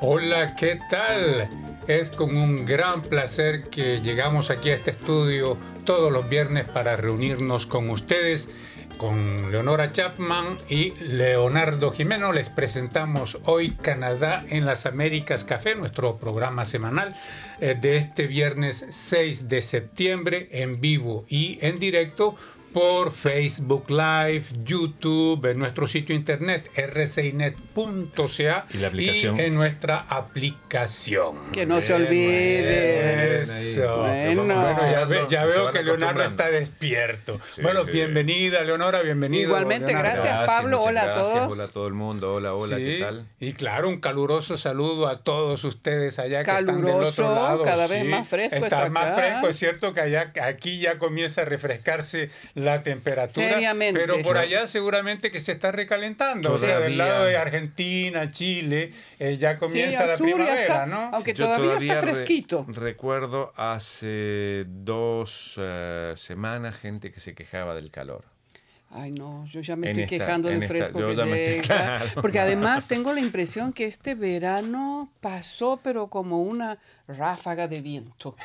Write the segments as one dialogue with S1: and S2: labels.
S1: Hola, ¿qué tal? Es con un gran placer que llegamos aquí a este estudio todos los viernes para reunirnos con ustedes. Con Leonora Chapman y Leonardo Jimeno. Les presentamos hoy Canadá en las Américas Café, nuestro programa semanal eh, de este viernes 6 de septiembre en vivo y en directo por Facebook Live, YouTube, en nuestro sitio internet rcinet.ca
S2: y, la aplicación?
S1: y en nuestra aplicación.
S3: Que no se olvide.
S1: Eso.
S3: Bueno.
S1: Bueno, ya, ve- ya
S2: Se
S1: veo que Leonardo está despierto.
S2: Sí,
S1: bueno,
S2: sí.
S1: bienvenida Leonora, bienvenido.
S3: Igualmente,
S1: Leonardo.
S3: gracias, Pablo. Hola a
S2: gracias.
S3: todos.
S2: Hola a todo el mundo. Hola, hola,
S1: Sí,
S2: ¿qué tal?
S1: Y claro, un caluroso saludo a todos ustedes allá que están del otro lado.
S3: cada vez más fresco
S1: Está
S3: está
S1: más
S3: acá.
S1: fresco, es cierto que allá, aquí ya comienza a refrescarse la temperatura.
S3: Seriamente.
S1: Pero por allá seguramente que se está recalentando. O sea, del lado de Argentina, Chile, eh, ya comienza la
S3: sur
S1: primavera,
S3: está,
S1: ¿no?
S3: aunque todavía, está
S2: re-
S3: fresquito.
S2: recuerdo hace dos eh, semanas gente que se quejaba del calor.
S3: Ay, no, yo ya me estoy
S2: esta-
S3: quejando del fresco que
S2: estoy-
S3: llega.
S2: claro.
S3: Porque además tengo la impresión que este verano pasó, pero como una ráfaga de viento.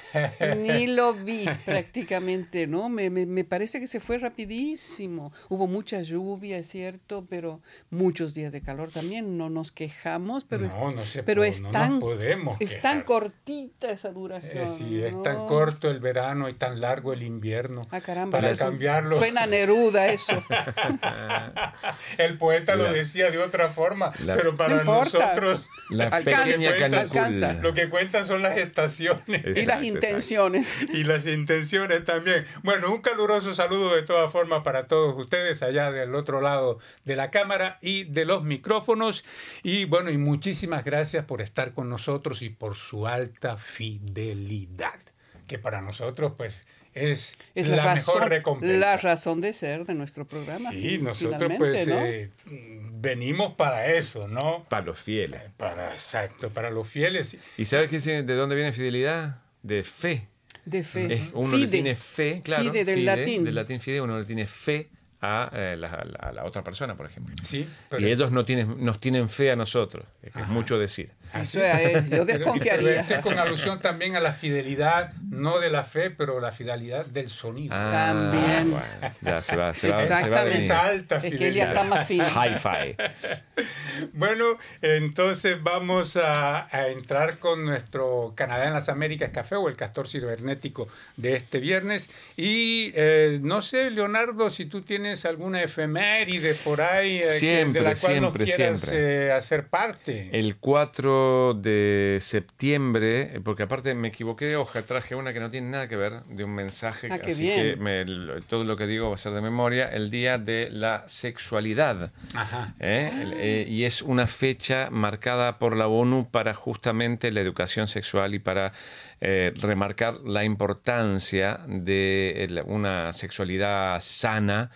S3: Ni lo vi prácticamente, ¿no? Me, me- me parece que se fue rapidísimo. Hubo mucha lluvia, es cierto, pero muchos días de calor también. No nos quejamos, pero, es,
S1: No, no se
S3: pero es
S1: no
S3: tan,
S1: podemos
S3: es tan cortita esa duración.
S1: Eh, sí, es
S3: ¿no?
S1: tan corto el verano y tan largo el invierno.
S3: Ah, caramba,
S1: para cambiarlo.
S3: Suena Neruda eso.
S1: El poeta lo decía de otra forma,
S2: La-
S1: pero para
S3: No
S1: nosotros
S2: La pequeña
S1: alcanza. lo que cuentan son las estaciones.
S3: y las
S2: Exacto,
S3: intenciones.
S1: y las intenciones también. Bueno, un caluroso saludo de todas formas para todos ustedes allá del otro lado de la cámara y de los micrófonos. Y bueno, y muchísimas gracias por estar con nosotros y por su alta fidelidad, que para nosotros pues es,
S3: Es
S1: la,
S3: la, razón,
S1: mejor recompensa.
S3: la razón de ser de nuestro programa.
S1: Sí,
S3: fin-
S1: nosotros pues
S3: ¿no?
S1: eh, venimos para eso, ¿no?
S2: Para los fieles.
S1: Para, exacto, para los fieles.
S2: ¿Y sabes qué, de dónde viene fidelidad? De fe.
S3: de fe.
S2: Es- uno le
S3: Fide.
S2: tiene fe, claro.
S3: Fide del
S2: fide,
S3: latín.
S2: Del latín fide, uno le tiene fe a, eh, la, a la otra persona, por ejemplo.
S1: Sí, pero-
S2: Y ellos no tienen, nos tienen fe a nosotros, es, que es mucho decir.
S3: Eso es, yo
S1: Pero-
S3: desconfiaría.
S1: pero esto es con alusión también a la fidelidad, no de la fe, pero la fidelidad del sonido.
S3: También.
S2: Ah, bueno, ya se va, se va, se va a
S3: Exactamente.
S1: Esa alta
S3: Es que ella
S1: fidelidad.
S3: está más fina.
S2: Hi-fi.
S1: Bueno, entonces vamos a, a entrar con nuestro Canadá en las Américas Café o el castor cibernético de este viernes. Y eh, no sé, Leonardo, si tú tienes alguna efeméride por ahí eh,
S2: Siempre,
S1: de la cual nos
S2: siempre,
S1: quieras
S2: siempre.
S1: eh, hacer parte.
S2: El 4 de septiembre, eh, porque aparte me equivoqué de hoja, traje una que no tiene nada que ver, de un mensaje,
S3: Ah,
S2: así
S3: bien.
S2: que me- todo lo que digo va a ser de memoria, el Día de la Sexualidad.
S1: Ajá.
S2: ¿eh? El- eh, y es una fecha marcada por la ONU para justamente la educación sexual y para eh, remarcar la importancia de una sexualidad sana.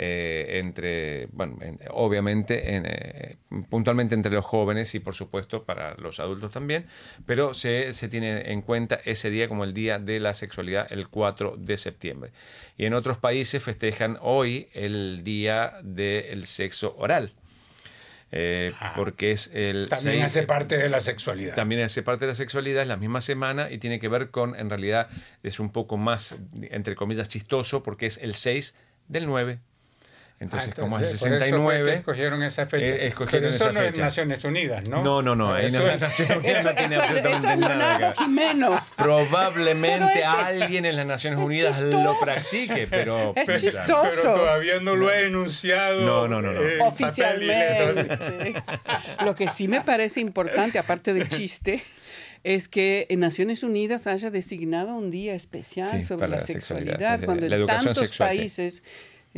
S2: Eh, entre, bueno, en- obviamente, en, eh, puntualmente entre los jóvenes y por supuesto para los adultos también, pero se, se tiene en cuenta ese día como el Día de la Sexualidad, el 4 de septiembre. Y en otros países festejan hoy el Día del Sexo Oral. eh,
S1: Ah.
S2: porque es el
S1: También hace parte de la sexualidad.
S2: también hace parte de la sexualidad, es la misma semana y tiene que ver con, en realidad, es un poco más, entre comillas, chistoso, porque es el 6 del 9. Entonces,
S1: Ah,
S2: como es el
S1: entonces, fue que
S2: 69.
S1: escogieron esa fecha.
S2: eh, escogieron
S1: Pero eso
S2: esa
S1: no es. Naciones Unidas, ¿no?
S2: No, no, no, ahí
S1: Eso
S2: no
S1: es-
S2: es Naciones Unidas,
S3: Eso,
S2: no tiene
S3: eso-
S2: absolutamente
S3: eso es
S2: nada.
S3: Jimeno.
S2: Probablemente alguien en las Naciones
S3: es
S2: Unidas
S3: chistoso.
S2: lo practique, pero.
S3: Es
S2: pero-
S3: chistoso.
S1: Pero todavía no lo ha enunciado.
S2: No, no, no, no.
S3: Oficialmente. Lo que sí me parece importante, aparte del chiste, es que en Naciones Unidas haya designado un día especial
S2: Sí,
S3: sobre la
S2: la sexualidad,
S3: sexualidad,
S2: sí, sí,
S3: cuando
S2: la
S3: en
S2: educación
S3: tantos
S2: sexual, sí.
S3: países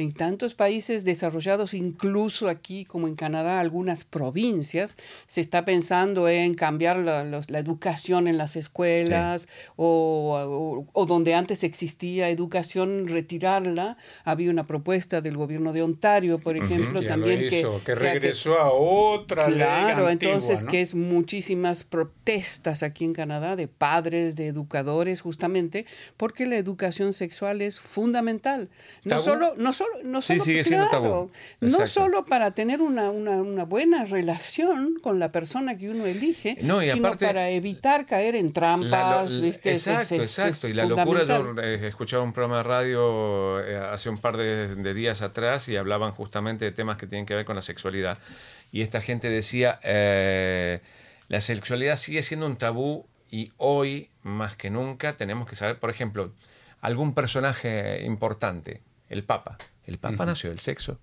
S3: En tantos países desarrollados, incluso aquí como en Canadá, algunas provincias, se está pensando en cambiar la, la educación en las escuelas o, o, donde antes existía educación, retirarla. Había una propuesta del gobierno de Ontario, por ejemplo, también
S1: que, que, regresó a otra
S3: claro, entonces que es muchísimas protestas aquí en Canadá de padres, de educadores, justamente porque la educación sexual es fundamental. No solo, no solo, no solo, no solo para tener una, una, buena relación con la persona que uno elige, sino para evitar caer en trampas.
S2: exacto, exacto. y la locura, yo eh, escuchaba un programa de radio eh, hace un par de, días atrás y hablaban justamente de temas que tienen que ver con la sexualidad. Y esta gente decía, eh, la sexualidad sigue siendo un tabú y hoy, más que nunca, tenemos que saber, por ejemplo, algún personaje importante, el Papa. El Papa nació del sexo.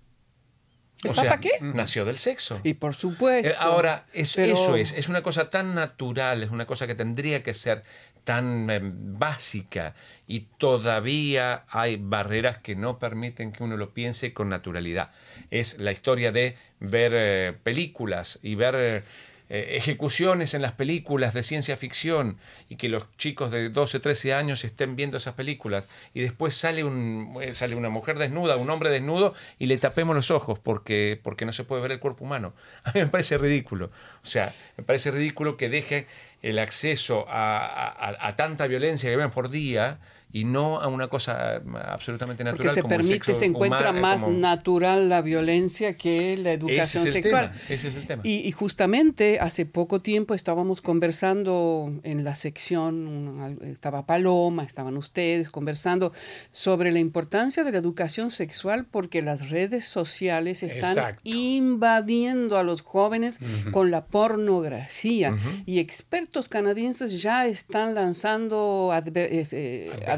S3: ¿El Papa qué?
S2: Nació del sexo.
S3: Y por supuesto. Eh,
S2: ahora, eso es, es una cosa tan natural, es una cosa que tendría que ser tan eh, básica y todavía hay barreras que no permiten que uno lo piense con naturalidad. Es la historia de ver eh, películas y ver eh, ejecuciones en las películas de ciencia ficción y que los chicos de 12, 13 años estén viendo esas películas y después sale, un, eh, sale una mujer desnuda, un hombre desnudo y le tapemos los ojos porque, porque no se puede ver el cuerpo humano. A mí me parece ridículo. O sea, me parece ridículo que deje el acceso a, tanta violencia que ven por día y no a una cosa absolutamente natural.
S3: Porque se permite, se encuentra más natural la violencia que la educación sexual.
S2: ese es el tema.
S3: Y, justamente hace poco tiempo estábamos conversando en la sección, estaba Paloma, estaban ustedes conversando sobre la importancia de la educación sexual porque las redes sociales están invadiendo a los jóvenes con la pornografía y expertos canadienses ya están lanzando eh, advertencias,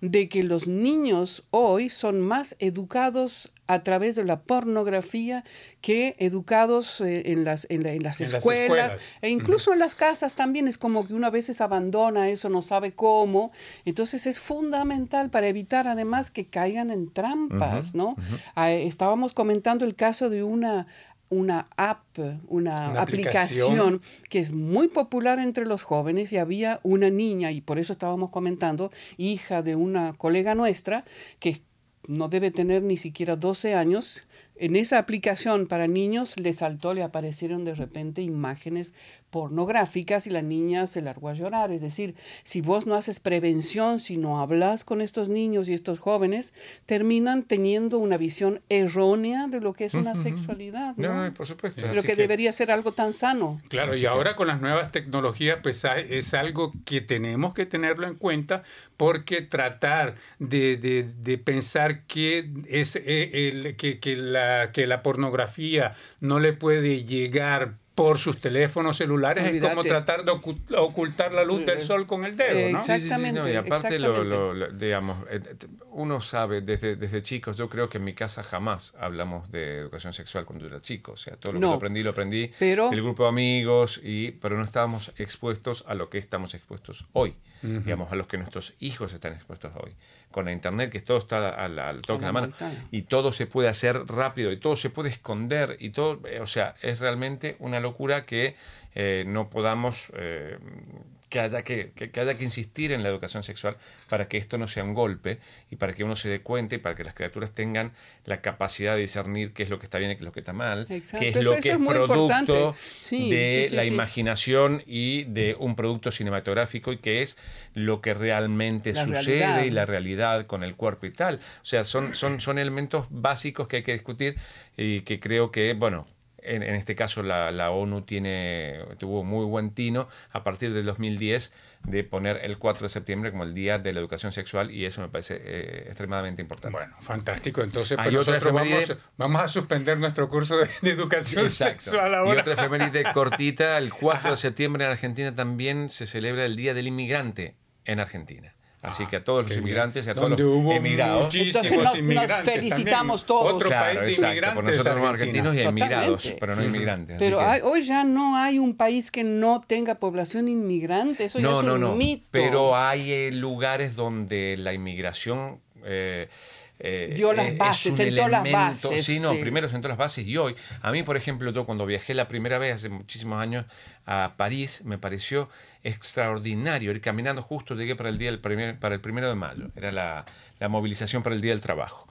S3: de que los niños hoy son más educados a través de la pornografía que educados eh, en, las, en, las, escuelas, e incluso en las casas también. Es como que una veces abandona eso, no sabe cómo. Entonces es fundamental para evitar además que caigan en trampas, ¿no? Ah, estábamos comentando el caso de una una app, una, aplicación. que es muy popular entre los jóvenes y había una niña, y por eso estábamos comentando, hija de una colega nuestra, que no debe tener ni siquiera 12 años, en esa aplicación para niños le saltó, le aparecieron de repente imágenes pornográficas y la niña se largó a llorar. Es decir, si vos no haces prevención, si no hablas con estos niños y estos jóvenes, terminan teniendo una visión errónea de lo que es una sexualidad.
S2: ¿no? por supuesto.
S3: Pero que, debería ser algo tan sano.
S1: Claro, y ahora con las nuevas tecnologías, pues es algo que tenemos que tenerlo en cuenta porque tratar de, pensar que, es, eh, el, que, que, la, que la pornografía no le puede llegar por sus teléfonos celulares es como tratar de ocultar la luz del sol con el dedo,
S3: ¿no? Exactamente.
S2: y aparte, lo, digamos, eh, uno sabe desde, desde chicos, yo creo que en mi casa jamás hablamos de educación sexual cuando era chico, o sea, todo lo que aprendí lo aprendí del grupo de amigos, y, pero no estábamos expuestos a lo que estamos expuestos hoy, digamos, a los que nuestros hijos están expuestos hoy. Con la internet, que todo está al, toque de la mano, y todo se puede hacer rápido, y todo se puede esconder, y todo, eh, o sea, es realmente una locura que eh, no podamos eh, que haya que, que, haya que insistir en la educación sexual para que esto no sea un golpe y para que uno se dé cuenta y para que las criaturas tengan la capacidad de discernir qué es lo que está bien y qué es lo que está mal, qué es lo que es, producto de la imaginación y de un producto cinematográfico y qué es lo que realmente sucede y la realidad con el cuerpo y tal. O sea, son, son, son elementos básicos que hay que discutir y que creo que, bueno, en, este caso la, ONU tiene, tuvo muy buen tino a partir del 2010 de poner el 4 de septiembre como el Día de la Educación Sexual y eso me parece eh, extremadamente importante.
S1: Bueno, fantástico. Entonces, pues nosotros vamos, vamos, a suspender nuestro curso de, educación sexual ahora.
S2: Y otra efeméride cortita, el 4 de septiembre en Argentina también se celebra el Día del Inmigrante en Argentina. Así que a todos los inmigrantes y a todos los emigrados.
S3: Entonces nos, felicitamos todos.
S1: Otro país de inmigrantes.
S2: Por nosotros somos argentinos y emigrados, pero no inmigrantes.
S3: Pero hoy ya no hay un país que no tenga población inmigrante. Eso ya es un mito.
S2: Pero hay eh, lugares donde la inmigración. Eh, eh,
S3: Dio las
S2: es
S3: bases,
S2: un
S3: sentó las
S2: elemento-
S3: bases,
S2: Sí, no,
S3: sí.
S2: primero sentó las bases y hoy, a mí, por ejemplo, yo cuando viajé la primera vez hace muchísimos años a París, me pareció extraordinario ir caminando justo, llegué para el día del primer, para el primero de mayo, era la, la movilización para el Día del Trabajo.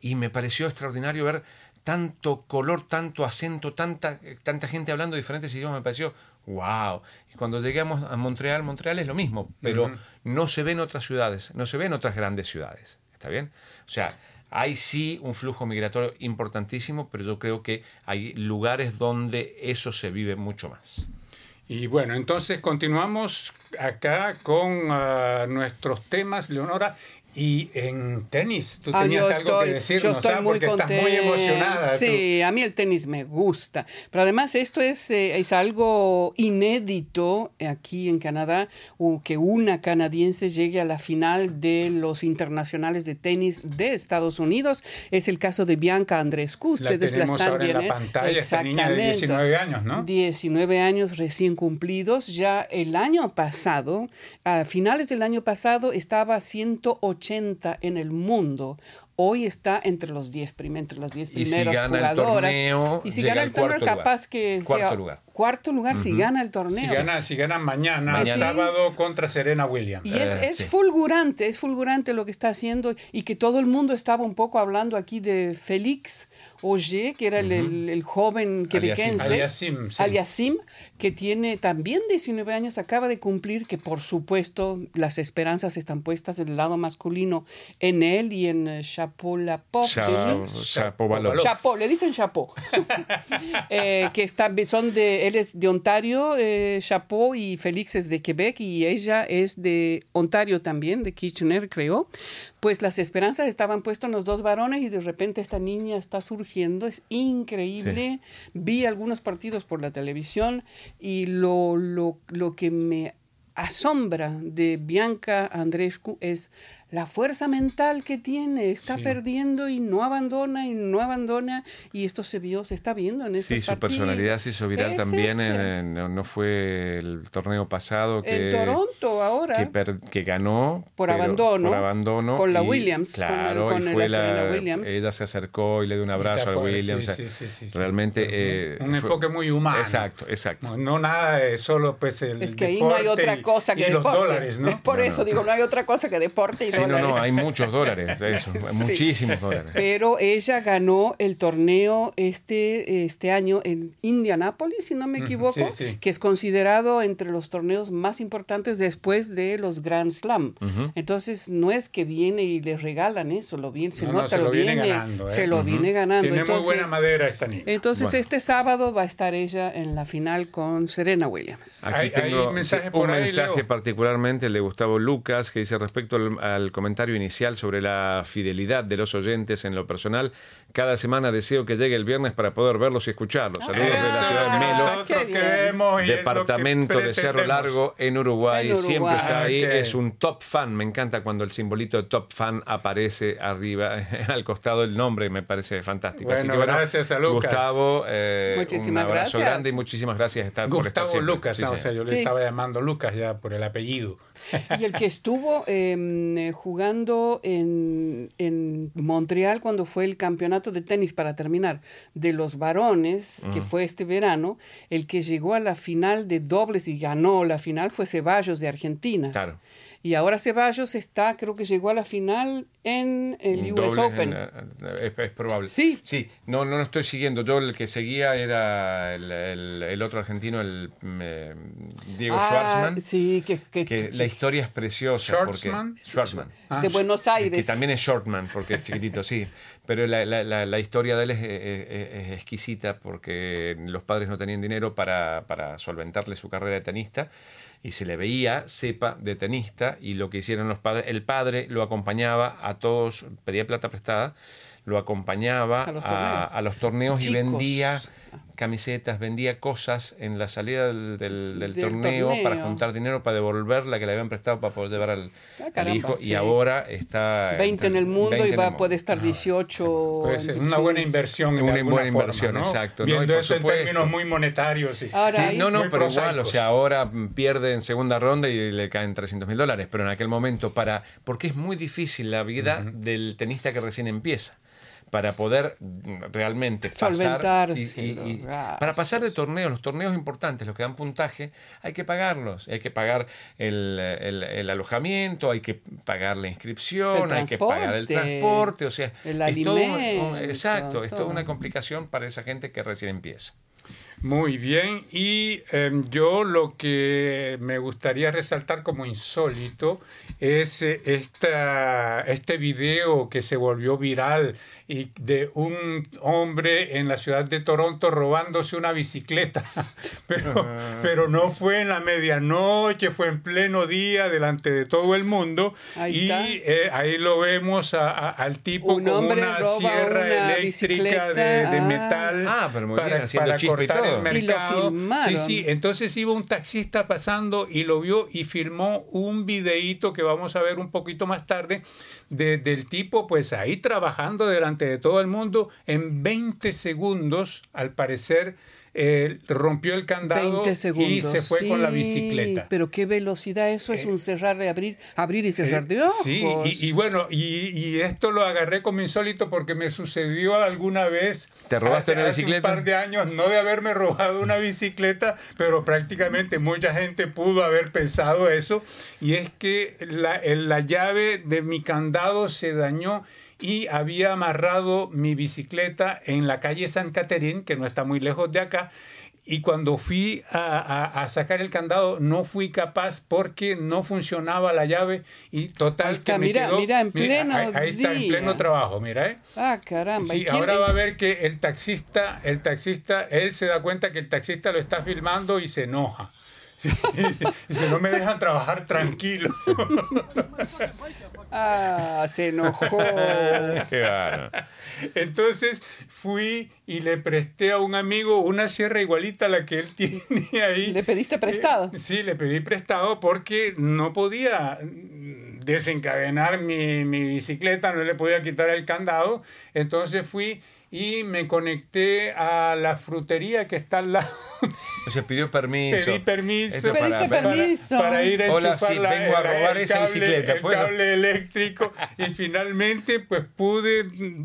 S2: Y me pareció extraordinario ver tanto color, tanto acento, tanta, tanta gente hablando diferentes idiomas, me pareció wow. Y cuando llegamos a Montreal, Montreal es lo mismo, pero no se ve en otras ciudades, no se ve en otras grandes ciudades. ¿Está bien? O sea, hay sí un flujo migratorio importantísimo, pero yo creo que hay lugares donde eso se vive mucho más.
S1: Y bueno, entonces continuamos acá con ah, nuestros temas, Leonora. Y en tenis, tú
S3: Ah,
S1: tenías
S3: yo
S1: algo
S3: estoy,
S1: que
S3: yo
S1: decirnos,
S3: estoy
S1: ¿ah?
S3: muy
S1: porque estás muy
S3: contenta.
S1: emocionada. tú.
S3: Sí, a mí el tenis me gusta. Pero además esto es, eh, es algo inédito aquí en Canadá, que una canadiense llegue a la final de los internacionales de tenis de Estados Unidos. Es el caso de Bianca Andrescu.
S1: La
S3: Ustedes
S1: tenemos
S3: están
S1: ahora en la
S3: ¿eh?
S1: pantalla, esta niña de
S3: Exactamente.
S1: 19 años, ¿no?
S3: 19 años recién cumplidos. Ya el año pasado, a finales del año pasado, estaba 180 en el mundo. Hoy está entre los 10 prim- entre las 10
S2: Y si
S3: primeras
S2: gana el
S3: jugadoras.
S2: torneo,
S3: y si
S2: llega
S3: gana el torneo,
S2: lugar.
S3: capaz que
S2: Cuarto
S3: sea
S2: lugar.
S3: Cuarto lugar si gana el torneo.
S1: Si gana, si gana mañana,
S2: Mañana.
S1: sábado, contra Serena Williams.
S3: Y es,
S2: Eh,
S3: es
S2: sí.
S3: fulgurante, es fulgurante lo que está haciendo y que todo el mundo estaba un poco hablando aquí de Félix Auger, que era el, el- el joven quebequense.
S1: Aliasim, sí.
S3: Aliasim, que tiene también 19 años, acaba de cumplir, que por supuesto las esperanzas están puestas del lado masculino en él y en eh, Shapovalov.
S2: Sha-
S3: ¿sí?
S2: Shapovalov.
S3: Chapo, le dicen Chapo. Eh, que está, son de, él es de Ontario, eh, Chapo, y Félix es de Quebec, y ella es de Ontario también, de Kitchener, creo. Pues las esperanzas estaban puestas en los dos varones y de repente esta niña está surgiendo, es increíble. Vi algunos partidos por la televisión y lo, lo, lo que me asombra de Bianca Andrescu es la fuerza mental que tiene. Está
S2: Sí.
S3: perdiendo y no abandona y no abandona. Y esto se vio, se está viendo en este
S2: Sí, su personalidad se hizo viral
S3: Es
S2: también.
S3: ese.
S2: en- no, fue el torneo pasado que,
S3: En Toronto ahora.
S2: que, per- que ganó
S3: Por abandono,
S2: por abandono
S3: con la
S2: y,
S3: Williams, con el-
S2: claro,
S3: con
S2: y
S3: la
S2: fue la-
S3: Williams.
S2: ella se acercó y le dio un abrazo a Williams
S1: sí, sí, sí,
S2: realmente eh,
S1: Un enfoque muy humano.
S2: exacto exacto
S1: No, no nada de solo pues el
S3: Es que ahí no hay otra
S1: y-
S3: cosa que
S1: y los
S3: deporte.
S1: dólares, ¿no?
S3: Por
S2: No,
S3: eso
S2: no.
S3: digo, no hay otra cosa que deporte y
S2: sí no
S3: dólares.
S2: no hay muchos dólares de eso
S3: Sí.
S2: muchísimos dólares
S3: Pero ella ganó el torneo este, este año en Indianápolis, si no me equivoco,
S1: sí, sí.
S3: que es considerado entre los torneos más importantes después de los Grand Slam. Entonces, no es que viene y le regalan eso, lo viene, se
S1: No, se lo viene
S3: viene,
S1: ganando, ¿eh?
S3: se lo
S1: Ujú.
S3: viene ganando.
S1: Tiene
S3: Entonces,
S1: muy buena madera esta niña.
S3: entonces
S2: Bueno.
S3: este sábado va a estar ella en la final con Serena Williams.
S2: Aquí
S1: Hay- hay
S2: tengo un
S1: ahí,
S2: mensaje
S1: Leo.
S2: particularmente el de Gustavo Lucas que dice respecto al, al comentario inicial sobre la fidelidad de los oyentes en lo personal. Cada semana deseo que llegue el viernes para poder verlos y escucharlos. Saludos de la ciudad de Melo, departamento de Cerro. Largo en Uruguay.
S3: En
S2: Siempre está ahí. Es un top fan. Me encanta cuando el simbolito de top fan aparece arriba, al costado del nombre. Me parece fantástico. Así
S1: Bueno,
S2: que bueno,
S1: gracias a Lucas.
S2: Gustavo, eh, un
S3: Muchísimas
S2: abrazo
S3: gracias.
S2: grande y muchísimas gracias estar por estar
S1: Gustavo. Lucas,
S2: Sí,
S1: no, o sea, yo
S3: Sí.
S1: le estaba llamando Lucas ya por el apellido.
S3: Y el que estuvo em, eh, jugando en, en Montreal cuando fue el campeonato de tenis para terminar de los varones, que fue este verano, el que llegó a la final de dobles y ganó la final fue Ceballos de Argentina.
S2: Claro.
S3: Y ahora Ceballos está, creo que llegó a la final en el US
S2: Doble,
S3: Open.
S2: en, es, es probable.
S3: Sí.
S2: Sí, no, no lo estoy siguiendo. Yo el que seguía era el, el- el otro argentino, el eh, Diego
S3: Ah,
S2: Schwartzman.
S3: Sí, que, que-
S2: Que la historia es preciosa.
S1: Schwartzman.
S2: Porque, Schwartzman.
S1: Ah,
S3: de Buenos Aires.
S2: Que también es Shortman, porque es chiquitito, sí. Pero la, la- la- la historia de él es, es- es- es exquisita porque los padres no tenían dinero para, para solventarle su carrera de tenista y se le veía cepa de tenista y lo que hicieron los padres, el padre lo acompañaba a todos, pedía plata prestada, lo acompañaba
S3: A los torneos.
S2: a los torneos y vendía camisetas, vendía cosas en la salida del, del- del
S3: Del
S2: torneo, para juntar dinero para devolver la que le habían prestado para poder llevar al,
S3: Ah,
S2: al hijo.
S3: sí.
S2: Y ahora está...
S3: 20 en el mundo
S2: 20
S3: y va,
S2: mundo.
S3: puede estar 18.
S1: Pues es
S3: en
S1: una buena inversión.
S2: Una buena
S1: forma,
S2: inversión,
S1: ¿no?
S2: exacto, ¿no? Y
S1: Viendo eso en términos muy monetarios. Sí.
S3: Ahora,
S2: Sí, no, no, pero igual, o sea, ahora pierde en segunda ronda y le caen 300 mil dólares, pero en aquel momento, para porque es muy difícil la vida del tenista que recién empieza. Para poder mm, realmente pasar. Y- y- para pasar de torneos, los torneos importantes, los que dan puntaje, hay que pagarlos. Hay que pagar el, el- el alojamiento, hay que pagar la inscripción, hay que pagar el
S3: transporte.
S2: O sea,
S3: el
S2: es todo un- exacto, es toda
S3: todo.
S2: una complicación para esa gente que recién empieza.
S1: Muy bien, y em, yo lo que me gustaría resaltar como insólito es eh, esta, este video que se volvió viral y de un hombre en la ciudad de Toronto robándose una bicicleta, pero, pero no fue en la medianoche, fue en pleno día delante de todo el mundo
S3: Ahí
S1: y
S3: está.
S1: eh, ahí lo vemos a- a- al tipo
S3: Un
S1: con una sierra
S3: una
S1: eléctrica de, de
S3: ah.
S1: metal
S2: Ah, pero muy bien,
S1: para, para cortar
S2: todo.
S1: el
S3: Y lo
S1: mercado. Sí, sí, entonces iba un taxista pasando y lo vio y filmó un videíto que vamos a ver un poquito más tarde de- del tipo pues ahí trabajando delante de todo el mundo en 20 segundos al parecer eh, rompió el candado
S3: 20 segundos.
S1: y se fue con la bicicleta.
S3: Pero qué velocidad, eso es un cerrar y abrir, abrir y cerrar de ojos.
S1: Eh, Sí, y, y bueno, y, y esto lo agarré como insólito porque me sucedió alguna vez.
S2: ¿Te robaste
S1: hace-
S2: una
S1: hace
S2: bicicleta?
S1: Un par de años, no de haberme robado una bicicleta, pero prácticamente mucha gente pudo haber pensado eso. Y es que la, la llave de mi candado se dañó y había amarrado mi bicicleta en la calle San Caterín, que no está muy lejos de acá. Y cuando fui a, a- a sacar el candado, no fui capaz porque no funcionaba la llave y total
S3: Ahí está,
S1: que me
S3: mira,
S1: quedó-
S3: mira, en pleno
S1: ahí, ahí está, en pleno trabajo, mira, ¿eh?
S3: Ah, caramba. ¿y
S1: Sí, ahora va a ver que el taxista, el taxista, él se da cuenta que el taxista lo está filmando y se enoja. Sí, dice, no me dejan trabajar tranquilo.
S3: Ah, se enojó.
S2: Qué.
S1: Entonces fui y le presté a un amigo una sierra igualita a la que él tiene ahí.
S3: ¿Le pediste prestado?
S1: Eh, sí, le pedí prestado porque no podía desencadenar mi, mi bicicleta, no le podía quitar el candado. Entonces fui y me conecté a la frutería que está al lado.
S2: O sea, pidió permiso.
S1: Pedí permiso.
S2: Para-
S3: permiso.
S1: Para, para ir a
S2: Hola, sí,
S1: la-
S2: vengo a
S1: el-
S2: robar
S1: el
S2: esa
S1: cable-
S2: bicicleta,
S1: El
S2: ¿puedo?
S1: cable eléctrico y finalmente pues pude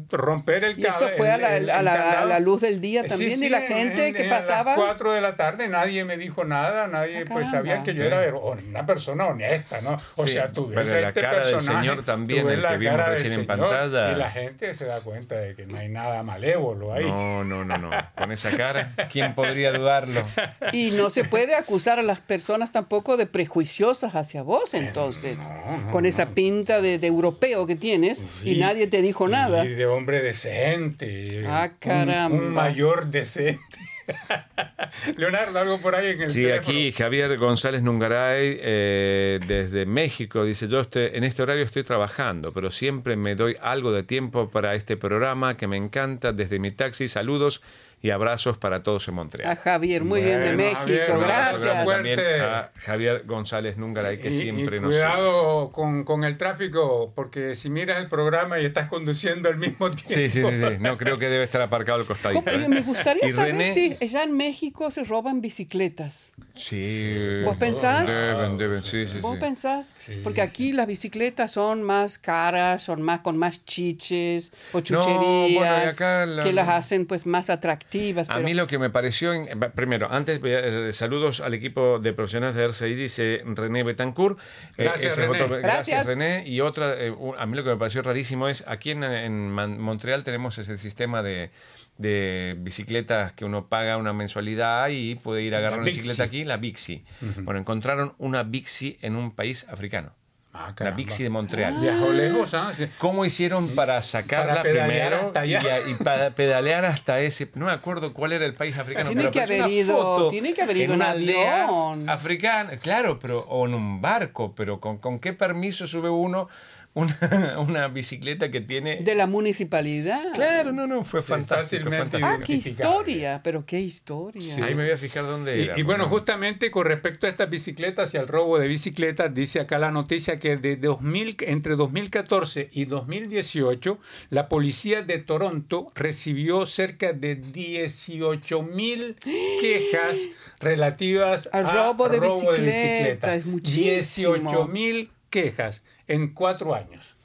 S1: romper el
S3: Y
S1: cable.
S3: eso fue a la,
S1: el- el-
S3: a
S1: el
S3: la- a la luz del día
S1: Sí,
S3: también.
S1: sí,
S3: y la
S1: en-
S3: gente
S1: en-
S3: que
S1: en
S3: pasaba.
S1: A las 4 de la tarde nadie me dijo nada, nadie
S3: Ah,
S1: pues sabía que yo
S2: Sí.
S1: era una persona honesta, ¿no? O
S2: Sí,
S1: sea, tú
S2: pero
S1: ves a
S2: la
S1: este
S2: cara del señor también, el que vimos recién en pantalla.
S1: Y la gente se da cuenta de que no hay nada malévolo ahí.
S2: No, no, no, no. Con esa cara, ¿quién podría dudarlo?
S3: Y no se puede acusar a las personas tampoco de prejuiciosas hacia vos, entonces. con esa pinta de, de europeo que tienes y nadie te dijo nada.
S1: Y de hombre decente.
S3: Ah,
S1: un-
S3: caramba.
S1: Un, mayor decente. Leonardo, algo por ahí en el
S2: Sí,
S1: teléfono.
S2: aquí Javier González Nungaray, eh, desde México, dice, yo estoy, en este horario estoy trabajando, pero siempre me doy algo de tiempo para este programa que me encanta desde mi taxi. Saludos y abrazos para todos en Montreal.
S3: A Javier, muy bien de
S1: Bueno,
S3: México,
S1: Javier, gracias.
S2: también a Javier González Nungaray, que
S1: Y- y
S2: siempre nos...
S1: cuidado con, con el tráfico, porque si miras el programa y estás conduciendo al mismo tiempo.
S2: Sí, sí, sí, sí. No, creo que debe estar aparcado al costadito.
S3: ¿Cómo?
S2: ¿eh?
S3: Me gustaría
S2: Y
S3: saber
S2: René-
S3: si allá en México se roban bicicletas.
S2: Sí.
S3: ¿Vos pensás?
S2: Deben, deben, sí, sí,
S3: ¿Vos
S2: sí.
S3: pensás? Porque aquí las bicicletas son más caras, son más con más chiches o
S2: No,
S3: chucherías
S2: bueno, y acá la-
S3: que las hacen pues más atractivas.
S2: A
S3: pero-
S2: mí lo que me pareció, en- eh, primero, antes eh, saludos al equipo de profesionales de RCI, dice René Betancourt. Eh,
S1: Gracias, René.
S2: otro-
S3: Gracias.
S2: René. Y otra, eh, un- a mí lo que me pareció rarísimo es, aquí en, en Montreal tenemos ese sistema de, de bicicletas que uno paga una mensualidad y puede ir a agarrar una bicicleta aquí, la Bixi. Bueno, encontraron una Bixi en un país africano.
S1: Ah,
S2: la
S1: caramba.
S2: Bixi de Montreal.
S1: Viajó lejos, ¿ah?
S2: ¿Cómo hicieron para sacarla
S1: Para
S2: primero
S1: hasta
S2: y,
S1: allá.
S2: a- y para pedalear hasta ese? No me acuerdo cuál era el país africano.
S3: Tiene
S2: pero
S3: que haber ido- tiene que haber ido en
S2: una aldea
S3: avión.
S2: africana, claro, pero o en un barco, pero con, con qué permiso sube uno una, bicicleta que tiene...
S3: De la municipalidad.
S2: Claro, no, no, fue fantástico.
S3: Ah, qué historia, pero qué historia.
S2: Ahí me voy a fijar dónde
S1: era. Y, bueno, justamente con respecto a estas bicicletas y al robo de bicicletas, dice acá la noticia que de 2000, entre 2014 y 2018, la policía de Toronto recibió cerca de 18 mil quejas relativas
S3: al robo, de, bicicletas. Es muchísimo.
S1: 18 mil quejas en cuatro años.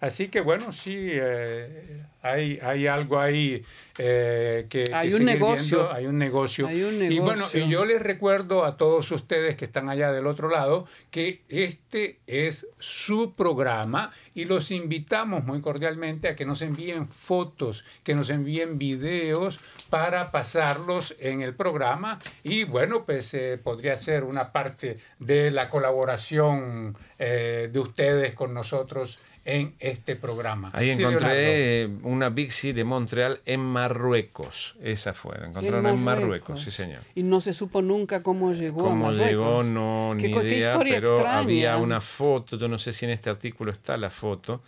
S1: Así que bueno, sí, eh, hay, hay algo ahí eh, que,
S3: hay, un negocio.
S1: hay un negocio.
S3: Hay un
S1: negocio. Y bueno, y yo les recuerdo a todos ustedes que están allá del otro lado que este es su programa y los invitamos muy cordialmente a que nos envíen fotos, que nos envíen videos para pasarlos en el programa y bueno, pues eh, podría ser una parte de la colaboración eh, de ustedes con nosotros en este programa.
S2: Ahí encontré una Bixi de Montreal en Marruecos. Esa fue, la encontraron en Marruecos. sí señor.
S3: Y no se supo nunca cómo llegó
S2: ¿Cómo
S3: a Marruecos.
S2: llegó? No, ni idea, historia pero extraña. había una foto, yo no sé si en este artículo está la foto,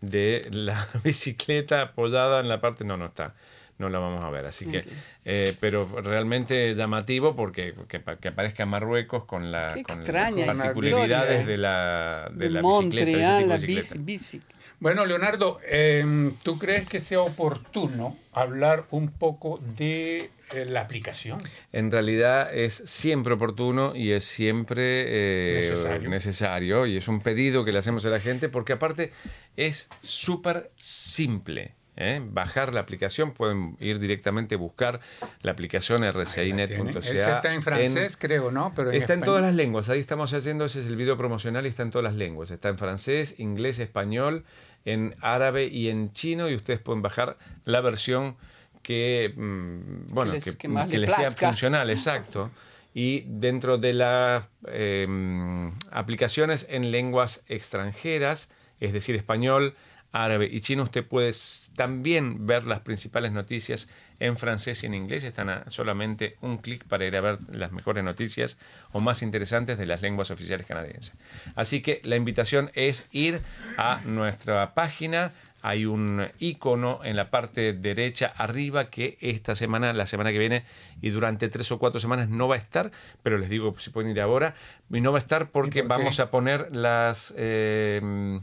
S2: de la bicicleta apoyada en la parte, no, no está no la vamos a ver. Así que, eh, pero realmente llamativo porque que, que aparezca Marruecos con, la, con las particularidades de la, de la bicicleta.
S1: Bueno, Leonardo, em, ¿tú crees que sea oportuno hablar un poco de eh, la aplicación?
S2: En realidad es siempre oportuno y es siempre eh, necesario. y es un pedido que le hacemos a la gente porque aparte es súper simple. ¿Eh? bajar la aplicación, pueden ir directamente a buscar la aplicación rcinet.ca.
S1: Está en francés, creo, ¿no?
S2: Pero está en todas las lenguas, ahí estamos haciendo, ese es el video promocional y está en todas las lenguas. Está en francés, inglés, español, en árabe y en chino y ustedes pueden bajar la versión que, mm, bueno, que, les, sea funcional, exacto. Y dentro de las em, aplicaciones en lenguas extranjeras, es decir, español, árabe y chino, usted puede también ver las principales noticias en francés y en inglés. Están a solamente un clic para ir a ver las mejores noticias o más interesantes de las lenguas oficiales canadienses. Así que la invitación es ir a nuestra página. Hay un icono en la parte derecha arriba que esta semana, la semana que viene y durante tres o cuatro semanas no va a estar, pero les digo si pueden ir ahora. Y no va a estar porque vamos a poner las... Eh,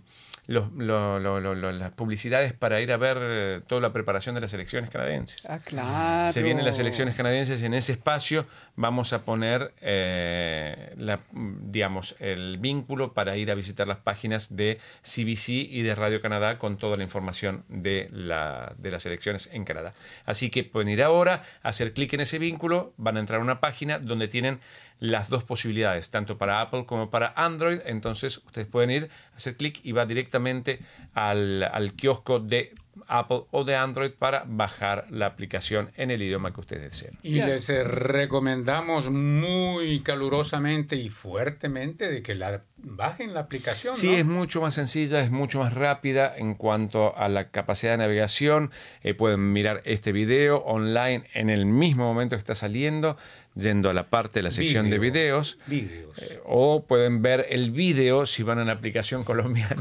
S2: las publicidades para ir a ver eh, toda la preparación de las elecciones canadienses.
S3: Ah, claro.
S2: Se vienen las elecciones canadienses y en ese espacio vamos a poner, eh, la, digamos, el vínculo para ir a visitar las páginas de CBC y de Radio Canadá con toda la información de, la, de las elecciones en Canadá. Así que pueden ir ahora, hacer clic en ese vínculo, van a entrar a una página donde tienen las dos posibilidades, tanto para Apple como para Android. Entonces ustedes pueden ir, hacer clic y va directamente al, al kiosco de Apple o de Android para bajar la aplicación en el idioma que ustedes deseen.
S1: Y les recomendamos muy calurosamente y fuertemente de que la bajen la aplicación.
S2: Sí, es mucho más sencilla, es mucho más rápida en cuanto a la capacidad de navegación. Eh, pueden mirar este video online en el mismo momento que está saliendo yendo a la parte de la sección de videos.
S1: Eh,
S2: o pueden ver el video si van a la aplicación colombiana.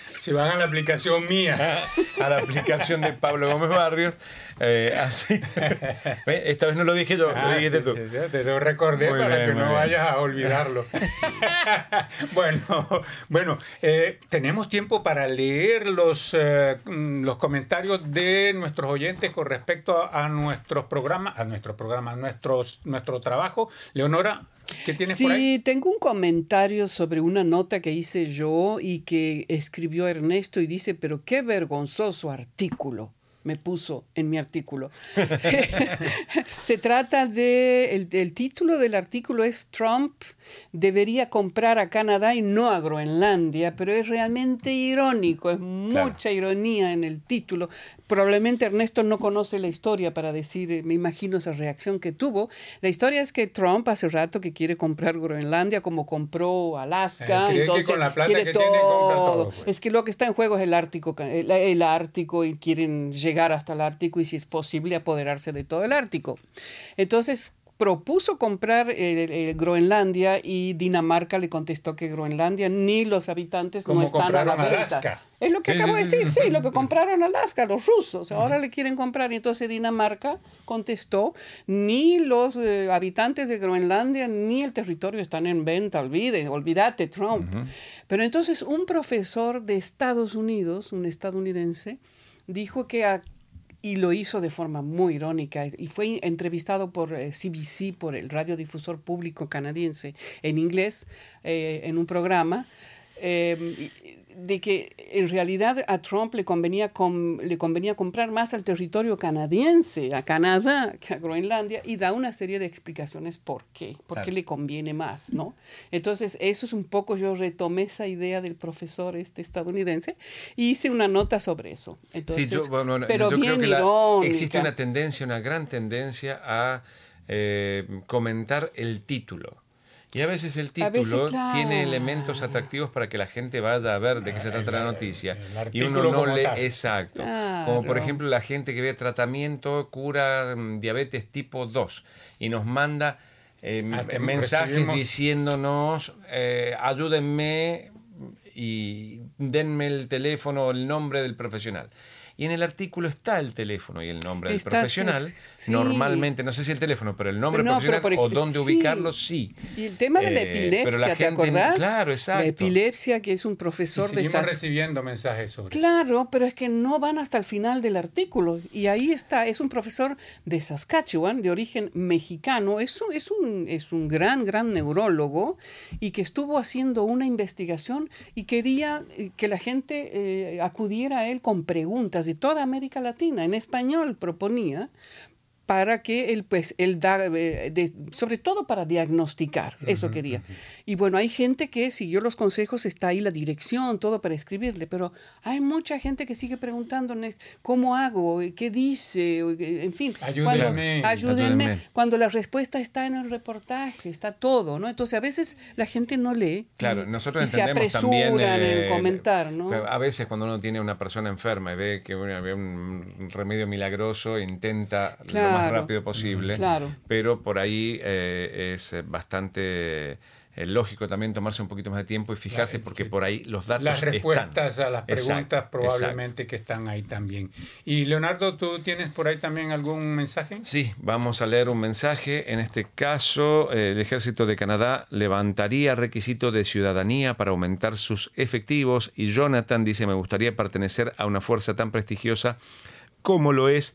S1: si van a la aplicación mía.
S2: a la aplicación de Pablo Gómez Barrios. Eh, así. Esta vez no lo dije yo, lo ah, dijiste tú.
S1: te lo recordé para que no vayas a olvidarlo. bueno, bueno eh, tenemos tiempo para leer los, los comentarios de nuestros oyentes con respecto a, nuestros programas, a nuestros programas, a nuestros, trabajo. Leonora, ¿qué tienes
S3: sí,
S1: por ahí?
S3: Sí, tengo un comentario sobre una nota que hice yo y que escribió Ernesto y dice, pero qué vergonzoso artículo me puso en mi artículo. Se, trata de, el, el, título del artículo es Trump debería comprar a Canadá y no a Groenlandia, pero es realmente irónico, es mucha ironía en el título. Probablemente Ernesto no conoce la historia para decir, eh, me imagino esa reacción que tuvo. La historia es que Trump hace rato que quiere comprar Groenlandia como compró Alaska. entonces
S1: con la plata que todo. tiene compra todo.
S3: Pues. Es que lo que está en juego es el Ártico, el, el Ártico y quieren llegar hasta el Ártico y si es posible apoderarse de todo el Ártico. Entonces, propuso comprar eh, Groenlandia y Dinamarca le contestó que Groenlandia ni los habitantes no están a la venta.
S1: Alaska.
S3: Es lo que acabo de decir, sí, lo que compraron Alaska, los rusos, ahora le quieren comprar. Y entonces Dinamarca contestó, ni los eh, habitantes de Groenlandia ni el territorio están en venta, olvide, olvídate Trump. Pero entonces un profesor de Estados Unidos, un estadounidense, dijo que y lo hizo de forma muy irónica y fue entrevistado por CBC, eh, por el radiodifusor público canadiense en inglés, eh, en un programa. Eh, de que en realidad a Trump le convenía, le convenía comprar más al territorio canadiense, a Canadá, que a Groenlandia, y da una serie de explicaciones por qué, por qué le conviene más, ¿no? Entonces, eso es un poco, yo retomé esa idea del profesor este estadounidense y hice una nota sobre eso. Entonces, sí, pero bien creo que
S2: existe una tendencia, una gran tendencia a eh, comentar el título. Y a veces el título tiene elementos atractivos para que la gente vaya a ver de qué se trata la noticia. Y uno no lee exacto. Como por ejemplo la gente que ve tratamiento cura mm, diabetes tipo 2 y nos manda eh, ah, mensajes diciéndonos eh, ayúdenme y denme el teléfono o el nombre del profesional. Y en el artículo está el teléfono y el nombre del profesional. Normalmente, no sé si el teléfono, pero el nombre del profesional o dónde ubicarlo, sí.
S3: Y el tema de la eh, epilepsia, ¿te acordás?
S2: Claro, exacto.
S3: La epilepsia, que es un profesor
S1: y de recibiendo mensajes sobre
S3: Claro, pero es que no van hasta el final del artículo. Y ahí está, es un profesor de Saskatchewan, de origen mexicano. Es un, es un, es un gran, gran neurólogo y que estuvo haciendo una investigación y quería que la gente eh, acudiera a él con preguntas de toda América Latina, en español proponía, para que él, pues, él da, eh, sobre todo para diagnosticar, eso quería. Y bueno, hay gente que siguió los consejos, está ahí la dirección, todo para escribirle, pero hay mucha gente que sigue preguntando, ¿cómo hago? ¿Qué dice? En fin.
S1: Ayúdenme.
S3: Cuando, ayúdenme. Cuando la respuesta está en el reportaje, está todo, ¿no? Entonces a veces la gente no lee.
S2: Claro,
S3: y,
S2: nosotros
S3: se apresuran en comentar, ¿no?
S2: A veces cuando uno tiene una persona enferma y ve que ve un remedio milagroso, intenta más rápido posible.
S3: Claro.
S2: Pero por ahí eh, es bastante eh, lógico también tomarse un poquito más de tiempo y fijarse porque por ahí los datos
S1: Las respuestas a las preguntas probablemente que están ahí también. Y Leonardo, ¿tú tienes por ahí también algún mensaje?
S2: Sí, vamos a leer un mensaje. En este caso, eh, el ejército de Canadá levantaría requisito de ciudadanía para aumentar sus efectivos y Jonathan dice, me gustaría pertenecer a una fuerza tan prestigiosa como lo es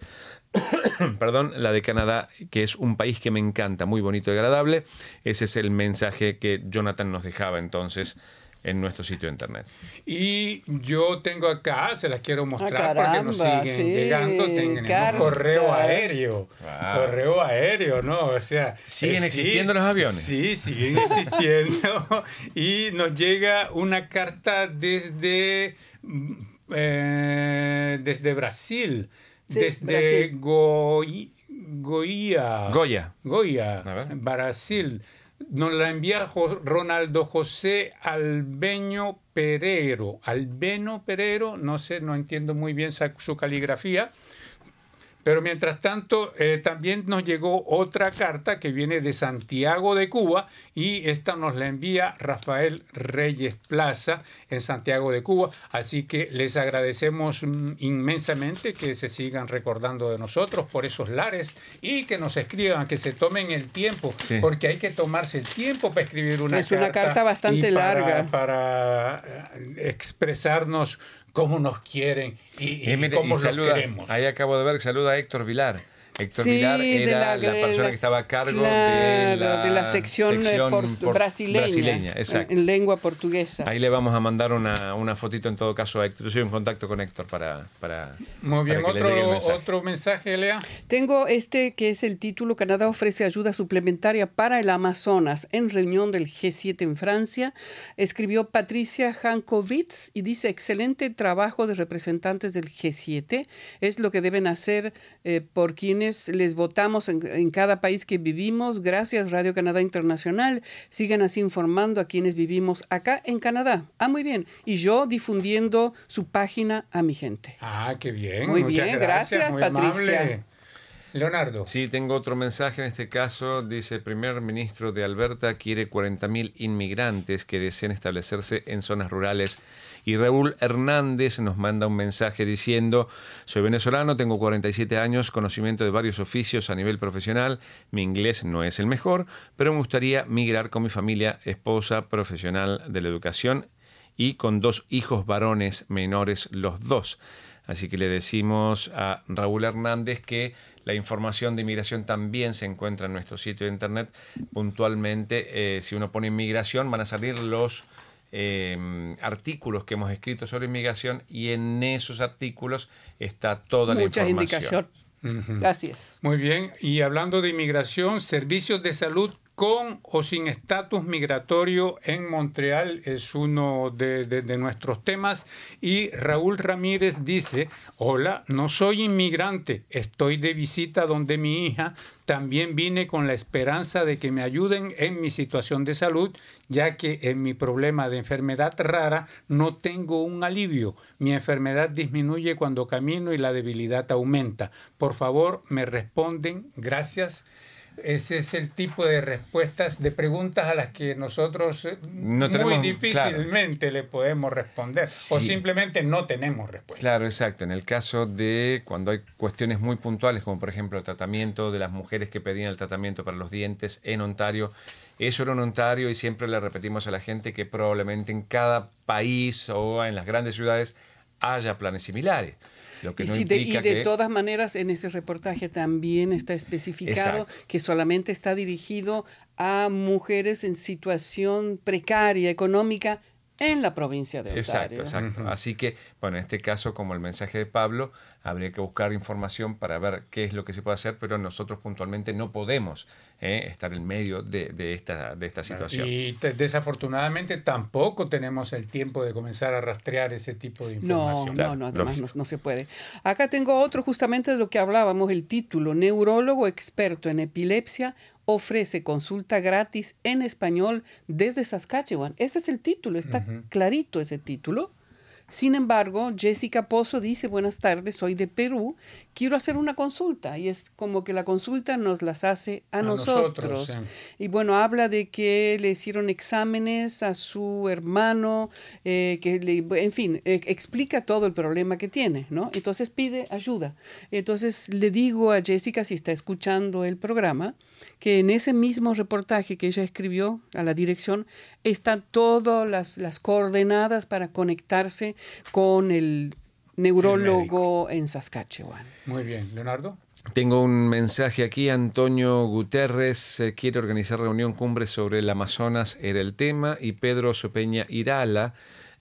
S2: perdón, la de Canadá, que es un país que me encanta, muy bonito y agradable. Ese es el mensaje que Jonathan nos dejaba entonces en nuestro sitio de internet.
S1: Y yo tengo acá, se las quiero mostrar ah, porque nos siguen llegando, tenemos correo aéreo, correo aéreo, ¿no? O sea,
S2: siguen eh, existiendo los aviones.
S1: Sí, siguen existiendo y nos llega una carta desde mm, eh, desde Brasil desde Goya,
S2: Goya.
S1: Goya, Brasil. Nos la envía Ronaldo José Albeño Perero. Albeno Perero, no sé, no entiendo muy bien su caligrafía pero mientras tanto, eh, también nos llegó otra carta que viene de Santiago de Cuba y esta nos la envía Rafael Reyes Plaza en Santiago de Cuba. Así que les agradecemos mm, inmensamente que se sigan recordando de nosotros por esos lares y que nos escriban, que se tomen el tiempo, porque hay que tomarse el tiempo para escribir una
S3: carta. Es una carta bastante larga.
S1: Para eh, expresarnos cómo nos quieren y, cómo los queremos.
S2: Ahí acabo de ver que saluda a Héctor Vilar. Héctor Vilar era la, persona que estaba a cargo de,
S3: la, sección, eh, brasileña, en, lengua portuguesa.
S2: Ahí le vamos a mandar una, una, fotito en todo caso a Héctor. Yo soy en contacto con Héctor para... para
S1: Muy bien, otro, mensaje. otro mensaje, Lea.
S3: Tengo este que es el título, Canadá ofrece ayuda suplementaria para el Amazonas en reunión del G7 en Francia. Escribió Patricia Hankovitz y dice, excelente trabajo de representantes del G7. Es lo que deben hacer eh, por quienes les votamos en, cada país que vivimos. Gracias Radio Canadá Internacional. Sigan así informando a quienes vivimos acá en Canadá. Ah, muy bien. Y yo difundiendo su página a mi gente.
S1: Ah, qué bien.
S3: Muy bien, gracias, Patricia.
S1: Leonardo.
S2: Sí, tengo otro mensaje en este caso. Dice, el primer ministro de Alberta quiere 40.000 inmigrantes que deseen establecerse en zonas rurales. Y Raúl Hernández nos manda un mensaje diciendo, soy venezolano, tengo 47 años, conocimiento de varios oficios a nivel profesional, mi inglés no es el mejor, pero me gustaría migrar con mi familia, esposa, profesional de la educación y con dos hijos varones menores los dos. Así que le decimos a Raúl Hernández que la información de inmigración también se encuentra en nuestro sitio de internet. Puntualmente, eh, si uno pone inmigración, van a salir los eh, artículos que hemos escrito sobre inmigración y en esos artículos está toda la información. Muchas
S3: indicaciones. Gracias.
S1: Muy bien. Y hablando de inmigración, servicios de salud con o sin estatus migratorio en Montreal es uno de, nuestros temas. Y Raúl Ramírez dice, hola, no soy inmigrante, estoy de visita donde mi hija. También vine con la esperanza de que me ayuden en mi situación de salud, ya que en mi problema de enfermedad rara no tengo un alivio. Mi enfermedad disminuye cuando camino y la debilidad aumenta. Por favor, me responden. Gracias. Ese es el tipo de respuestas, de preguntas a las que nosotros eh, muy difícilmente le podemos responder o simplemente no tenemos respuesta.
S2: Claro, exacto. En el caso de cuando hay cuestiones muy puntuales, como por ejemplo el tratamiento de las mujeres que pedían el tratamiento para los dientes en Ontario, eso era en Ontario y siempre le repetimos a la gente que probablemente en cada país o en las grandes ciudades haya planes similares
S3: y, de, todas maneras, en ese reportaje también está especificado que solamente está dirigido a mujeres en situación precaria económica en la provincia de
S2: Ontario. Exacto, exacto. Así que, bueno, en este caso, como el mensaje de Pablo, habría que buscar información para ver qué es lo que se puede hacer, pero nosotros puntualmente no podemos eh, estar en medio de, esta, de esta situación.
S1: Y desafortunadamente tampoco tenemos el tiempo de comenzar a rastrear ese tipo de información.
S3: No, no, no, además no, se puede. Acá tengo otro justamente de lo que hablábamos, el título, Neurólogo experto en epilepsia ofrece consulta gratis en español desde Saskatchewan. Ese es el título, está clarito ese título. Sin embargo, Jessica Pozo dice, buenas tardes, soy de Perú, quiero hacer una consulta. Y es como que la consulta nos las hace a, nosotros. Y bueno, habla de que le hicieron exámenes a su hermano, eh, que le, en fin, e, explica todo el problema que tiene, ¿no? Entonces pide ayuda. Entonces le digo a Jessica, si está escuchando el programa, que en ese mismo reportaje que ella escribió a la dirección están todas las, las coordenadas para conectarse con el neurólogo en Saskatchewan.
S1: Muy bien, Leonardo.
S2: Tengo un mensaje aquí. Antonio Guterres eh, quiere organizar reunión cumbre sobre el Amazonas, era el tema, y Pedro Sopeña Irala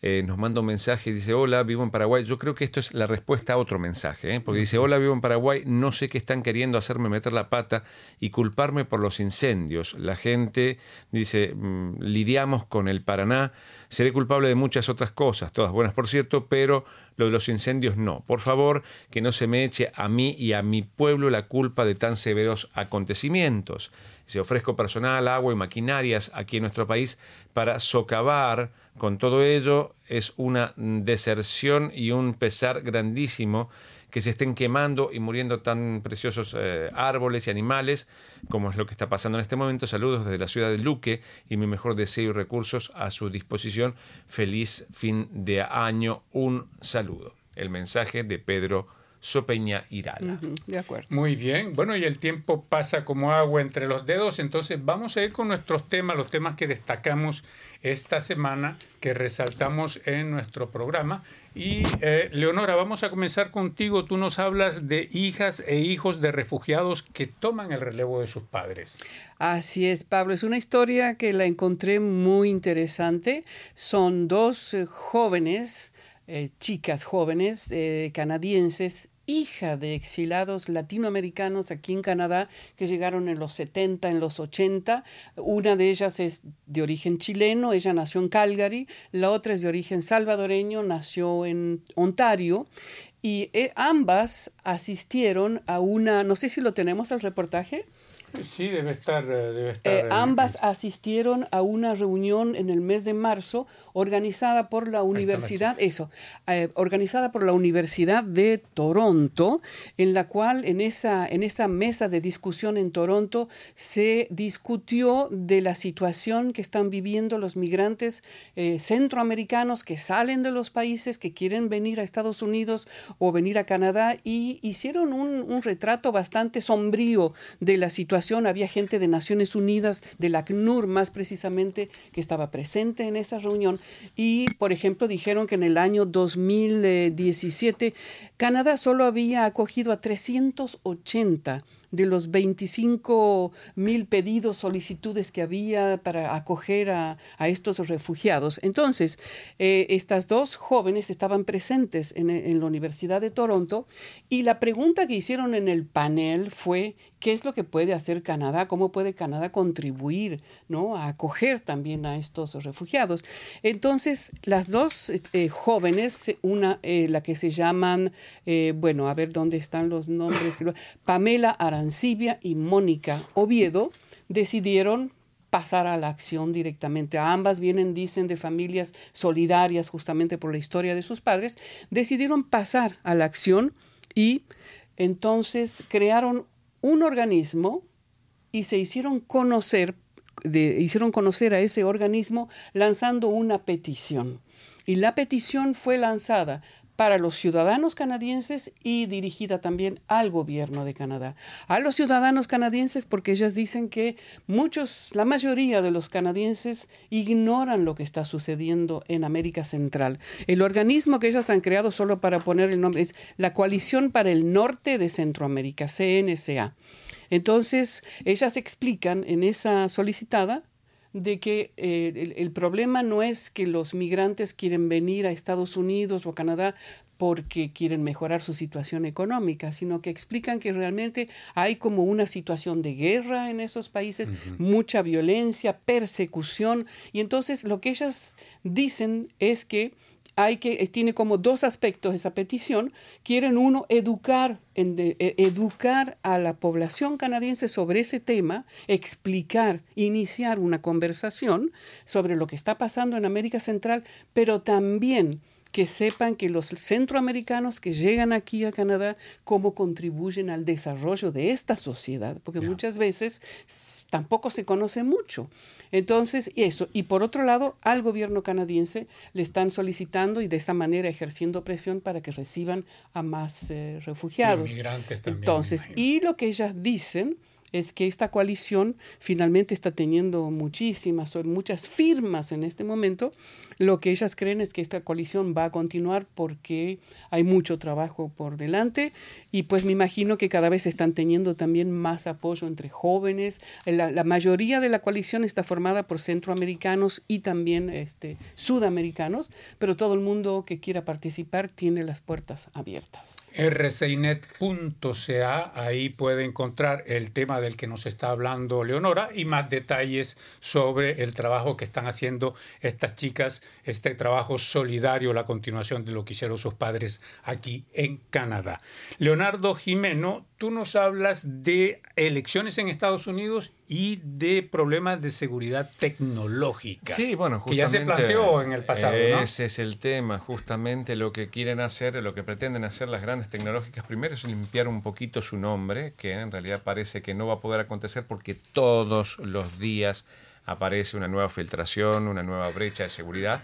S2: eh, nos manda un mensaje y dice, hola, vivo en Paraguay. Yo creo que esto es la respuesta a otro mensaje, ¿eh? porque dice, hola, vivo en Paraguay, no sé qué están queriendo hacerme meter la pata y culparme por los incendios. La gente dice, mm, lidiamos con el Paraná, seré culpable de muchas otras cosas, todas buenas por cierto, pero lo de los incendios no. Por favor, que no se me eche a mí y a mi pueblo la culpa de tan severos acontecimientos. Se ofrezco personal, agua y maquinarias aquí en nuestro país para socavar con todo ello es una deserción y un pesar grandísimo que se estén quemando y muriendo tan preciosos eh, árboles y animales como es lo que está pasando en este momento. Saludos desde la ciudad de Luque y mi mejor deseo y recursos a su disposición. Feliz fin de año. Un saludo. El mensaje de Pedro Sopeña Irala.
S3: de acuerdo.
S1: Muy bien. Bueno, y el tiempo pasa como agua entre los dedos, entonces vamos a ir con nuestros temas, los temas que destacamos esta semana, que resaltamos en nuestro programa. Y eh, Leonora, vamos a comenzar contigo. Tú nos hablas de hijas e hijos de refugiados que toman el relevo de sus padres.
S3: Así es, Pablo. Es una historia que la encontré muy interesante. Son dos eh, jóvenes eh, chicas jóvenes eh, canadienses, hija de exilados latinoamericanos aquí en Canadá que llegaron en los 70, en los 80. Una de ellas es de origen chileno, ella nació en Calgary, la otra es de origen salvadoreño, nació en Ontario. Y eh, ambas asistieron a una, no sé si lo tenemos el reportaje,
S1: Sí, debe estar. Debe estar
S3: eh, ambas asistieron a una reunión en el mes de marzo organizada por la universidad, eso, eh, organizada por la Universidad de Toronto, en la cual en esa, en esa mesa de discusión en Toronto se discutió de la situación que están viviendo los migrantes eh, centroamericanos que salen de los países, que quieren venir a Estados Unidos o venir a Canadá y hicieron un, un retrato bastante sombrío de la situación. Había gente de Naciones Unidas, de la ACNUR más precisamente, que estaba presente en esa reunión. Y, por ejemplo, dijeron que en el año 2017 Canadá solo había acogido a 380 de los 25 mil pedidos, solicitudes que había para acoger a, estos refugiados. Entonces, eh, estas dos jóvenes estaban presentes en, la Universidad de Toronto y la pregunta que hicieron en el panel fue qué es lo que puede hacer Canadá, cómo puede Canadá contribuir ¿no? a acoger también a estos refugiados. Entonces, las dos eh, jóvenes, una, eh, la que se llaman, bueno, a ver dónde están los nombres, Pamela Arancibia y Mónica Oviedo decidieron pasar a la acción directamente. ambas vienen, dicen, de familias solidarias justamente por la historia de sus padres. Decidieron pasar a la acción y entonces crearon un organismo y se hicieron conocer, hicieron conocer a ese organismo lanzando una petición. Y la petición fue lanzada para los ciudadanos canadienses y dirigida también al gobierno de Canadá. A los ciudadanos canadienses porque ellas dicen que muchos, la mayoría de los canadienses ignoran lo que está sucediendo en América Central. El organismo que ellas han creado, solo para poner el nombre, es la Coalición para el Norte de Centroamérica, CNSA. Entonces, ellas explican en esa solicitada de que eh, el, problema no es que los migrantes quieren venir a Estados Unidos o a Canadá porque quieren mejorar su situación económica, sino que explican que realmente hay como una situación de guerra en esos países, mucha violencia, persecución, y entonces lo que ellas dicen es que hay que, eh, tiene como dos aspectos esa petición. Quieren uno, educar, e, educar a la población canadiense sobre ese tema, explicar, iniciar una conversación sobre lo que está pasando en América Central, pero también que sepan que los centroamericanos que llegan aquí a Canadá, cómo contribuyen al desarrollo de esta sociedad, porque muchas veces tampoco se conoce mucho. Entonces, eso. Y por otro lado, al gobierno canadiense le están solicitando y de esta manera ejerciendo presión para que reciban a más eh, refugiados. Entonces, y lo que ellas dicen es que esta coalición finalmente está teniendo muchísimas, muchas firmas en este momento. Lo que ellas creen es que esta coalición va a continuar porque hay mucho trabajo por delante y pues me imagino que cada vez están teniendo también más apoyo entre jóvenes. La, la mayoría de la coalición está formada por centroamericanos y también este, sudamericanos, pero todo el mundo que quiera participar tiene las puertas abiertas.
S1: rcinet.ca, ahí puede encontrar el tema del que nos está hablando Leonora y más detalles sobre el trabajo que están haciendo estas chicas, este trabajo solidario, la continuación de lo que hicieron sus padres aquí en Canadá. Leonardo Jimeno, tú nos hablas de elecciones en Estados Unidos y de problemas de seguridad tecnológica.
S2: Sí, bueno,
S1: que ya se planteó en el pasado.
S2: Ese es el tema, justamente lo que quieren hacer, lo que pretenden hacer las grandes tecnológicas. Primero es limpiar un poquito su nombre, que en realidad parece que no va a poder acontecer porque todos los días aparece una nueva filtración, una nueva brecha de seguridad.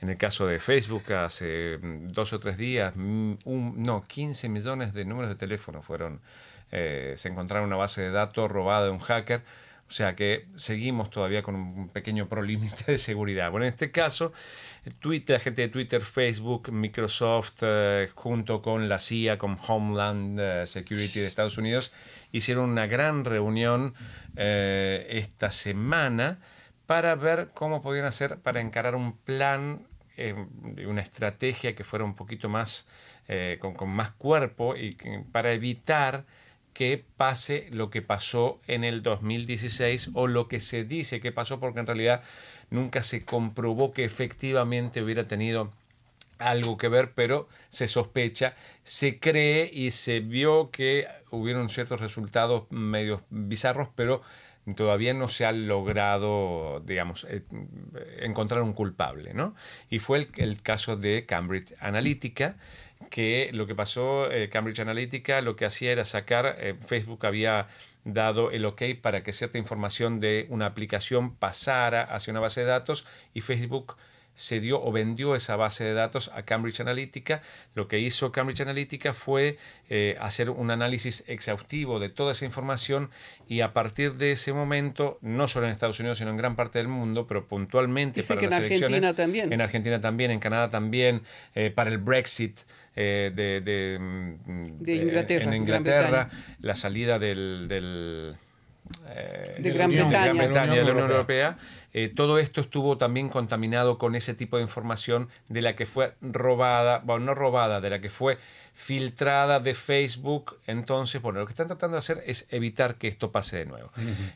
S2: En el caso de Facebook, hace dos o tres días, mm, no, 15 millones de números de teléfono fueron, eh, se encontraron una base de datos robada de un hacker. O sea que seguimos todavía con un pequeño prolímite de seguridad. Bueno, en este caso, Twitter, la gente de Twitter, Facebook, Microsoft, eh, junto con la CIA, con Homeland eh, Security de Estados Unidos, hicieron una gran reunión esta semana para ver cómo podían hacer para encarar un plan, eh, una estrategia que fuera un poquito más, eh, con, más cuerpo y para evitar que pase lo que pasó en el 2016 o lo que se dice que pasó porque en realidad nunca se comprobó que efectivamente hubiera tenido algo que ver, pero se sospecha, se cree y se vio que hubieron ciertos resultados medios bizarros, pero todavía no se ha logrado, digamos, eh, encontrar un culpable, ¿no? Y fue el, el caso de Cambridge Analytica, que lo que pasó, eh, Cambridge Analytica lo que hacía era sacar, eh, Facebook había dado el ok para que cierta información de una aplicación pasara hacia una base de datos y Facebook se dio o vendió esa base de datos a Cambridge Analytica. Lo que hizo Cambridge Analytica fue eh, hacer un análisis exhaustivo de toda esa información y a partir de ese momento, no solo en Estados Unidos, sino en gran parte del mundo, pero puntualmente
S3: Dice
S2: para
S3: que en
S2: las
S3: Argentina
S2: elecciones,
S3: también.
S2: en Argentina también, en Canadá también, eh, para el Brexit eh, de, de, mm,
S3: De Inglaterra,
S2: en Inglaterra, la salida del, del eh,
S3: De Gran
S2: de
S3: Bretaña.
S2: Bretaña, de la Unión
S1: Europea.
S2: Eh, todo esto estuvo también contaminado con ese tipo de información de la que fue robada, bueno, no robada, de la que fue filtrada de Facebook. Entonces, bueno, lo que están tratando de hacer es evitar que esto pase de nuevo.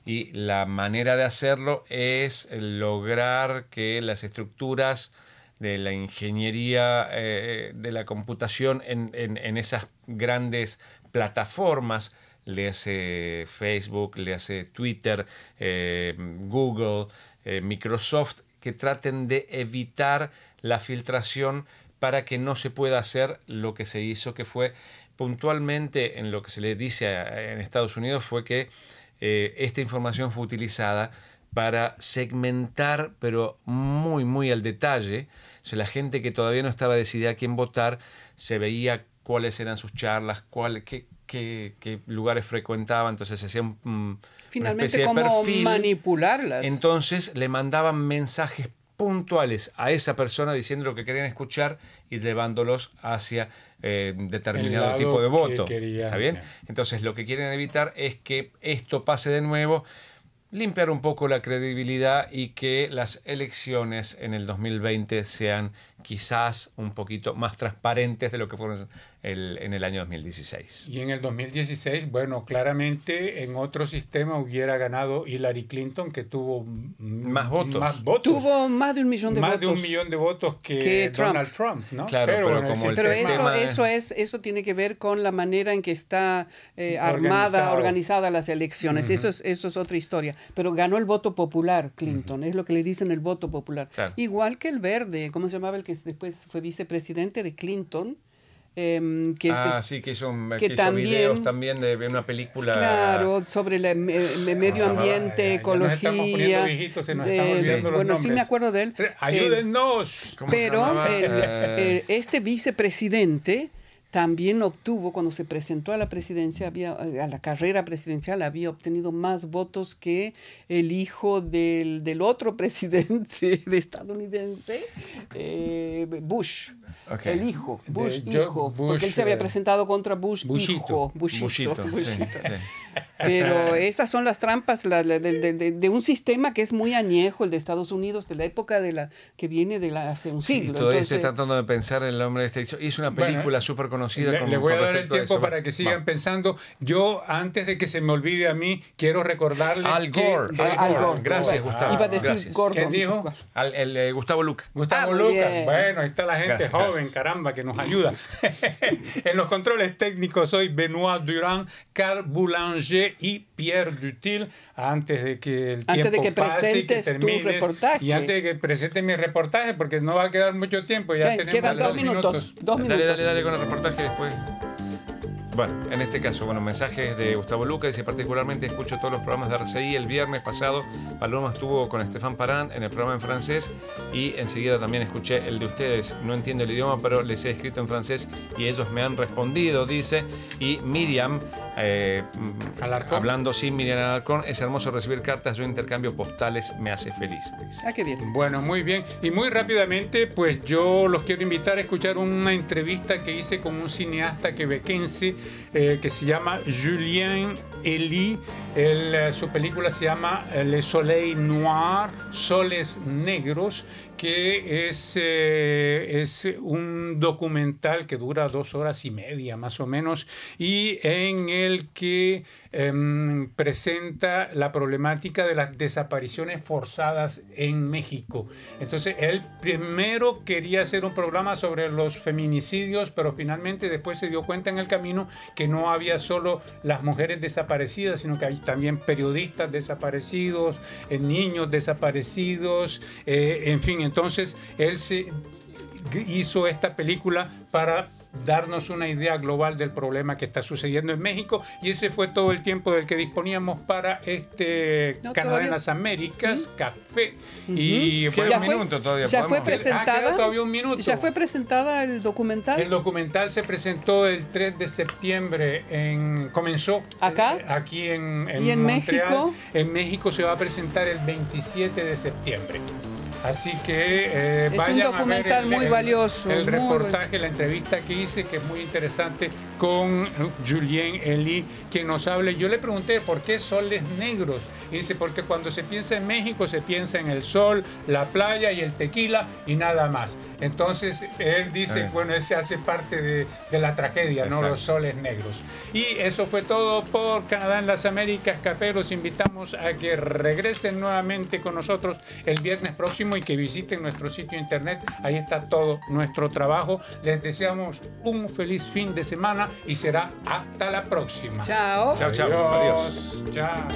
S2: Y la manera de hacerlo es lograr que las estructuras de la ingeniería eh, de la computación en, en- en esas grandes plataformas, le hace Facebook, le hace Twitter, eh, Google, eh, Microsoft, que traten de evitar la filtración para que no se pueda hacer lo que se hizo, que fue puntualmente en lo que se le dice en Estados Unidos, fue que eh, esta información fue utilizada para segmentar, pero muy, muy al detalle. O sea, la gente que todavía no estaba decidida a quién votar, se veía cuáles eran sus charlas, cuál, qué, qué- qué lugares frecuentaba, entonces se hacía un, mm, una
S3: Finalmente,
S2: especie de
S3: cómo
S2: perfil.
S3: manipularlas.
S2: Entonces le mandaban mensajes puntuales a esa persona diciendo lo que querían escuchar y llevándolos hacia eh, determinado tipo de
S1: que
S2: voto.
S1: querían.
S2: ¿Está bien?
S1: Bien.
S2: Entonces lo que quieren evitar es que esto pase de nuevo, limpiar un poco la credibilidad y que las elecciones en el 2020 sean quizás un poquito más transparentes de lo que fueron el- en el año 2016.
S1: Y en el 2016, bueno, claramente en otro sistema hubiera ganado Hillary Clinton, que tuvo
S2: Más votos.
S1: Más votos.
S3: Tuvo más de un millón de
S1: más
S3: votos.
S1: de un millón de votos que,
S3: que Trump.
S1: Donald Trump, ¿no?
S2: Claro, pero como
S3: Pero eso, eso, es, eso tiene que ver con la manera en que está eh, armada, organizada las elecciones. eso, es, eso es otra historia. Pero ganó el voto popular, Clinton. Es lo que le dicen el voto popular.
S2: Claro.
S3: Igual que el verde, ¿cómo se llamaba el que después fue vicepresidente de Clinton? Em, que es de-
S2: ah, sí, que hizo, un-
S3: que
S2: que hizo
S3: también-
S2: videos también de, de una película.
S3: Claro, sobre el medio
S1: Ah,
S3: ambiente,
S1: ya, ya
S3: ecología.
S1: nos estamos poniendo viejitos, se nos están
S3: de-
S1: olvidando los
S3: bueno, sí me acuerdo de él. Eh,
S1: ¡Ayúdennos!
S2: ¿Cómo se
S3: pero el-
S2: Eh,
S3: eh, este vicepresidente también obtuvo, cuando se presentó a la presidencia, había, a la carrera presidencial, había obtenido más votos que el hijo del, del otro presidente de estadounidense, eh, Bush.
S2: Ok.
S3: El hijo,
S1: De
S3: Bush
S1: George
S3: hijo,
S1: Bush,
S3: porque él se había
S1: eh,
S3: presentado contra Bush
S1: Bushito.
S3: hijo, Bushito,
S2: Bushito, sí,
S3: Bushito.
S2: sí.
S3: Pero esas son las trampas la- la- de, de- de- de un sistema que es muy añejo, el de Estados Unidos, de la época de la que viene de la, hace un
S2: Sí,
S3: siglo.
S2: todavía
S3: Entonces,
S2: estoy tratando de pensar en el hombre este. Hizo, hizo una
S1: Bueno,
S2: película súper conocida.
S1: Le,
S2: con-
S1: le voy a dar el tiempo para que sigan
S2: Vamos.
S1: pensando. Yo, antes de que se me olvide a mí, quiero recordarles
S2: Al
S1: que-
S2: Gore,
S1: que-
S2: Al
S3: Al
S2: Gore.
S3: Gore.
S2: Gracias. Gustavo.
S3: Iba a decir
S2: Gracias.
S3: Gordon.
S1: ¿Quién dijo?
S2: Al- el, eh, Gustavo Luca.
S1: Gustavo
S3: Ah, muy
S1: Lucas,
S3: bien.
S1: bueno, ahí está la gente
S2: Gracias,
S1: joven,
S2: gracias.
S1: caramba, que nos ayuda. en los controles técnicos soy Benoit Durand, Carl Boulanger y Pierre Dutil. Antes de que el
S3: Antes de
S1: tiempo
S3: que
S1: pase y que
S3: presentes tu
S1: termines,
S3: reportaje.
S1: Y antes de que presente mi reportaje, porque no va a quedar mucho tiempo, ya tenemos
S3: quedan dos
S1: dos
S3: minutos. Dos minutos.
S2: Dale, dale, dale con el reportaje después. Bueno, en este caso, bueno, mensajes de Gustavo Luca. Dice, particularmente escucho todos los programas de RCI. El viernes pasado, Paloma estuvo con Estefan Parán en el programa en francés y enseguida también escuché el de ustedes. No entiendo el idioma, pero les he escrito en francés y ellos me han respondido, dice. Y Miriam, eh,
S1: Alarcón.
S2: hablando sin Miriam Alarcón, es hermoso recibir cartas. Yo intercambio postales, me hace feliz. dice.
S3: Ah, qué bien.
S1: Bueno, muy bien. Y muy rápidamente, pues yo los quiero invitar a escuchar una entrevista que hice con un cineasta quebequense eh, que se llama Julien Elie. El, su película se llama Le Soleil Noir, Soles Negros, que es, eh, es un documental que dura dos horas y media más o menos y en el que em, presenta la problemática de las desapariciones forzadas en México. Entonces, él primero quería hacer un programa sobre los feminicidios, pero finalmente después se dio cuenta en el camino que no había solo las mujeres desaparecidas, sino que hay también periodistas desaparecidos, eh, niños desaparecidos, eh, en fin, entonces, él se hizo esta película para darnos una idea global del problema que está sucediendo en México y ese fue todo el tiempo del que disponíamos para este Canadá en las Américas, Café y
S2: ya un minuto todavía.
S3: Ya fue presentada.
S1: Ah, todavía un minuto.
S3: Ya fue presentada el documental.
S1: El documental se presentó el 3 de septiembre en comenzó
S3: acá
S1: eh, aquí en,
S3: ¿Y en México.
S1: En México se va a presentar el 27 de septiembre. Así que eh,
S3: es un documental muy valioso.
S1: El, reportaje, la entrevista que hice, que es muy interesante, con Julien Elie, que nos habla. Yo le pregunté por qué soles negros. Y dice, porque cuando se piensa en México se piensa en el sol, la playa y el tequila y nada más. Entonces él dice, bueno, ese hace parte de, la tragedia, no los soles negros. Y eso fue todo por Canadá en las Américas. Café, los invitamos a que regresen nuevamente con nosotros el viernes próximo y que visiten nuestro sitio internet. Ahí está todo nuestro trabajo. Les deseamos un feliz fin de semana y será hasta la próxima.
S3: Chao.
S2: Chao, chao. Adiós.
S1: Chao.